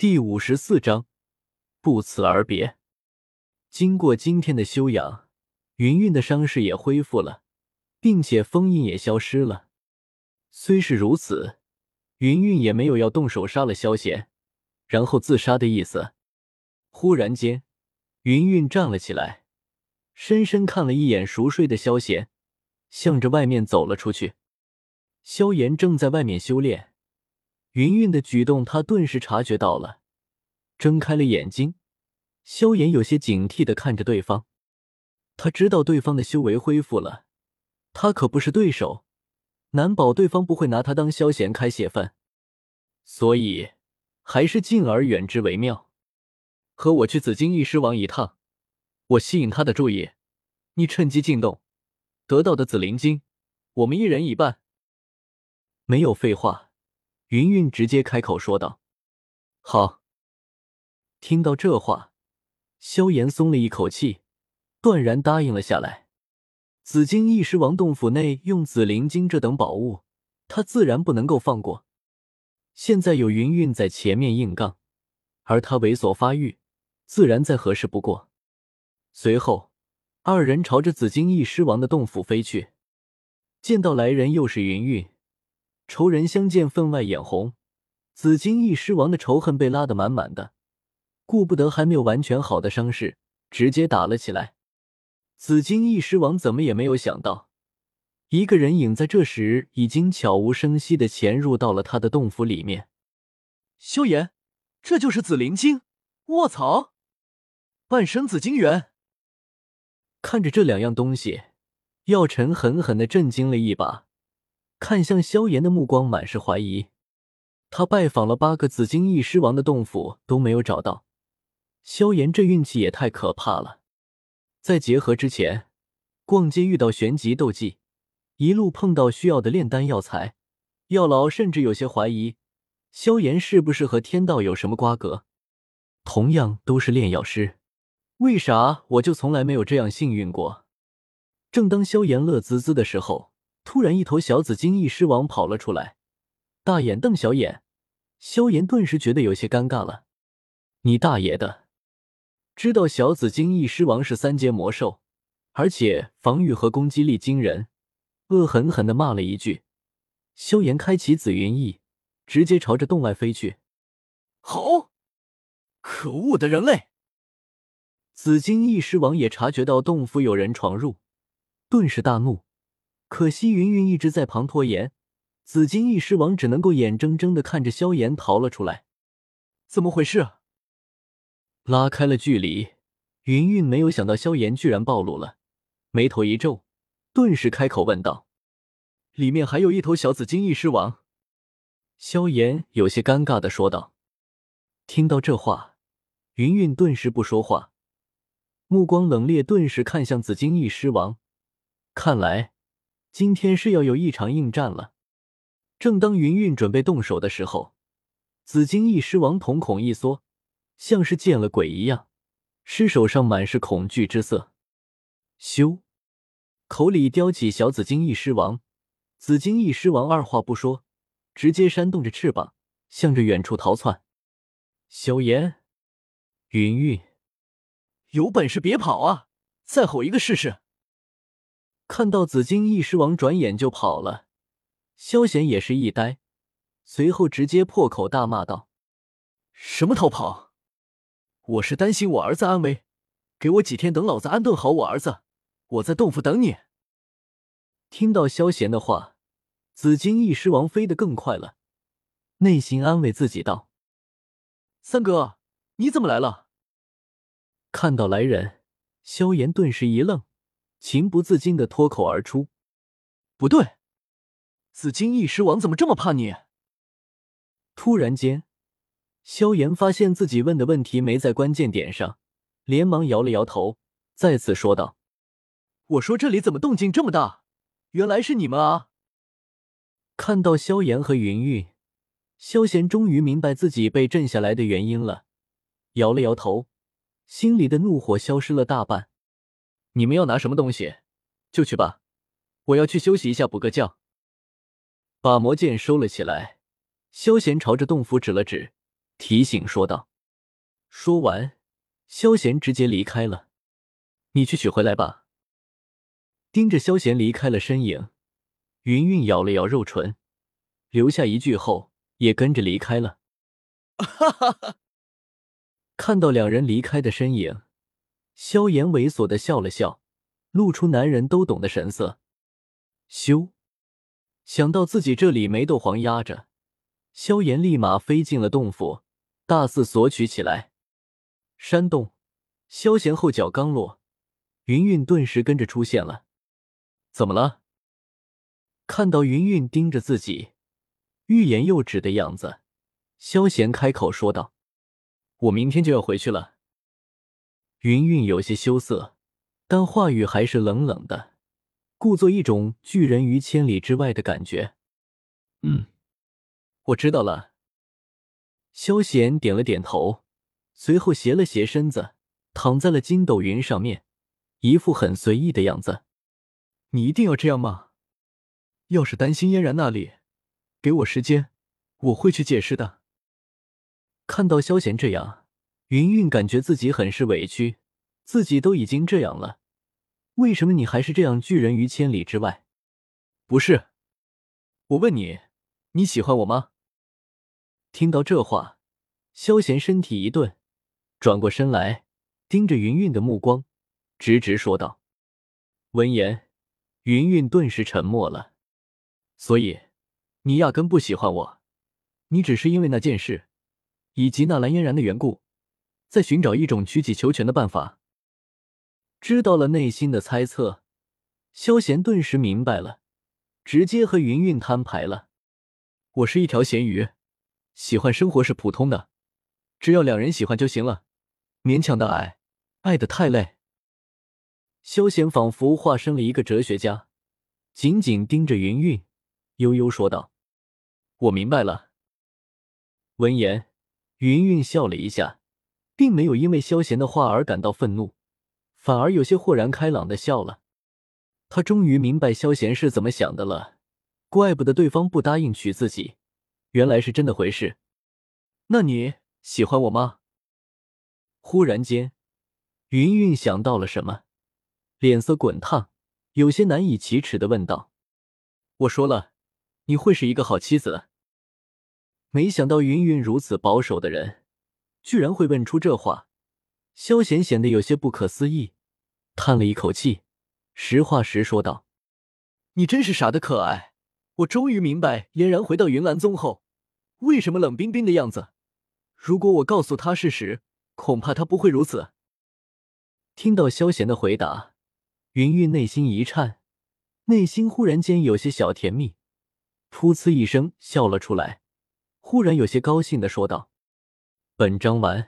第五十四章，不辞而别。经过今天的休养，云云的伤势也恢复了，并且封印也消失了。虽是如此，云云也没有要动手杀了萧贤，然后自杀的意思。忽然间，云云站了起来，深深看了一眼熟睡的萧贤，向着外面走了出去。萧炎正在外面修炼。云云的举动，他顿时察觉到了，睁开了眼睛。萧炎有些警惕的看着对方，他知道对方的修为恢复了，他可不是对手，难保对方不会拿他当萧炎开泄愤，所以还是敬而远之为妙。和我去紫金翼狮王一趟，我吸引他的注意，你趁机进洞，得到的紫灵晶，我们一人一半。没有废话。云云直接开口说道：“好。”听到这话，萧炎松了一口气，断然答应了下来。紫金翼狮王洞府内用紫灵晶这等宝物，他自然不能够放过。现在有云云在前面硬杠，而他猥琐发育，自然再合适不过。随后，二人朝着紫金翼狮王的洞府飞去。见到来人，又是云云。仇人相见，分外眼红。紫金翼狮王的仇恨被拉得满满的，顾不得还没有完全好的伤势，直接打了起来。紫金翼狮王怎么也没有想到，一个人影在这时已经悄无声息的潜入到了他的洞府里面。萧炎，这就是紫灵晶！卧槽，半生紫金元！看着这两样东西，药尘狠狠的震惊了一把。看向萧炎的目光满是怀疑。他拜访了八个紫金翼狮王的洞府都没有找到。萧炎这运气也太可怕了。在结合之前，逛街遇到玄级斗技，一路碰到需要的炼丹药材，药老甚至有些怀疑萧炎是不是和天道有什么瓜葛。同样都是炼药师，为啥我就从来没有这样幸运过？正当萧炎乐滋滋的时候。突然，一头小紫金翼狮王跑了出来，大眼瞪小眼。萧炎顿时觉得有些尴尬了。你大爷的！知道小紫金翼狮王是三阶魔兽，而且防御和攻击力惊人，恶狠狠地骂了一句。萧炎开启紫云翼，直接朝着洞外飞去。好！可恶的人类！紫金翼狮王也察觉到洞府有人闯入，顿时大怒。可惜云云一直在旁拖延，紫金翼狮王只能够眼睁睁的看着萧炎逃了出来。怎么回事？拉开了距离，云云没有想到萧炎居然暴露了，眉头一皱，顿时开口问道：“里面还有一头小紫金翼狮王。”萧炎有些尴尬的说道。听到这话，云云顿时不说话，目光冷冽，顿时看向紫金翼狮王，看来。今天是要有一场硬战了。正当云云准备动手的时候，紫金翼狮王瞳孔一缩，像是见了鬼一样，尸首上满是恐惧之色。咻，口里叼起小紫金翼狮王，紫金翼狮王二话不说，直接扇动着翅膀，向着远处逃窜。萧炎，云云，有本事别跑啊！再吼一个试试。看到紫金翼狮王转眼就跑了，萧贤也是一呆，随后直接破口大骂道：“什么逃跑？我是担心我儿子安危，给我几天，等老子安顿好我儿子，我在洞府等你。”听到萧贤的话，紫金翼狮王飞得更快了，内心安慰自己道：“三哥，你怎么来了？”看到来人，萧炎顿时一愣。情不自禁的脱口而出：“不对，紫金翼狮王怎么这么怕你？”突然间，萧炎发现自己问的问题没在关键点上，连忙摇了摇头，再次说道：“我说这里怎么动静这么大？原来是你们啊！”看到萧炎和云云，萧贤终于明白自己被震下来的原因了，摇了摇头，心里的怒火消失了大半。你们要拿什么东西，就去吧。我要去休息一下，补个觉。把魔剑收了起来，萧贤朝着洞府指了指，提醒说道。说完，萧贤直接离开了。你去取回来吧。盯着萧贤离开了身影，云云咬了咬肉唇，留下一句后，也跟着离开了。哈哈哈！看到两人离开的身影，萧炎猥琐的笑了笑，露出男人都懂的神色。咻！想到自己这里没斗皇压着，萧炎立马飞进了洞府，大肆索取起来。山洞，萧炎后脚刚落，云云顿时跟着出现了。怎么了？看到云云盯着自己，欲言又止的样子，萧炎开口说道：“我明天就要回去了。”云云有些羞涩，但话语还是冷冷的，故作一种拒人于千里之外的感觉。“嗯，我知道了。”萧贤点了点头。随后斜了斜身子，躺在了筋斗云上面，一副很随意的样子。你一定要这样吗？要是担心嫣然那里，给我时间，我会去解释的。看到萧贤这样，云云感觉自己很是委屈。自己都已经这样了，为什么你还是这样拒人于千里之外？不是，我问你，你喜欢我吗？听到这话，萧贤身体一顿。转过身来，盯着云云的目光，直直说道。闻言，云云顿时沉默了。所以，你压根不喜欢我，你只是因为那件事，以及那蓝嫣然的缘故，在寻找一种屈己求全的办法。知道了内心的猜测，萧贤顿时明白了，直接和云云摊牌了。我是一条咸鱼，喜欢生活是普通的，只要两人喜欢就行了。勉强的爱，爱的太累。萧贤仿佛化身了一个哲学家，紧紧盯着云云，悠悠说道：“我明白了。”闻言，云云笑了一下，并没有因为萧贤的话而感到愤怒，反而有些豁然开朗的笑了。他终于明白萧贤是怎么想的了，怪不得对方不答应娶自己，原来是真的回事。那你喜欢我吗？忽然间，云云想到了什么，脸色滚烫，有些难以启齿的问道：“我说了，你会是一个好妻子。”没想到云云如此保守的人，居然会问出这话。萧贤显得有些不可思议，叹了一口气，实话实说道：“你真是傻的可爱。我终于明白，嫣然回到云岚宗后，为什么冷冰冰的样子。如果我告诉他事实。”恐怕他不会如此。听到萧贤的回答，云云内心一颤，内心忽然间有些小甜蜜，噗呲一声笑了出来，忽然有些高兴的说道：“本章完。”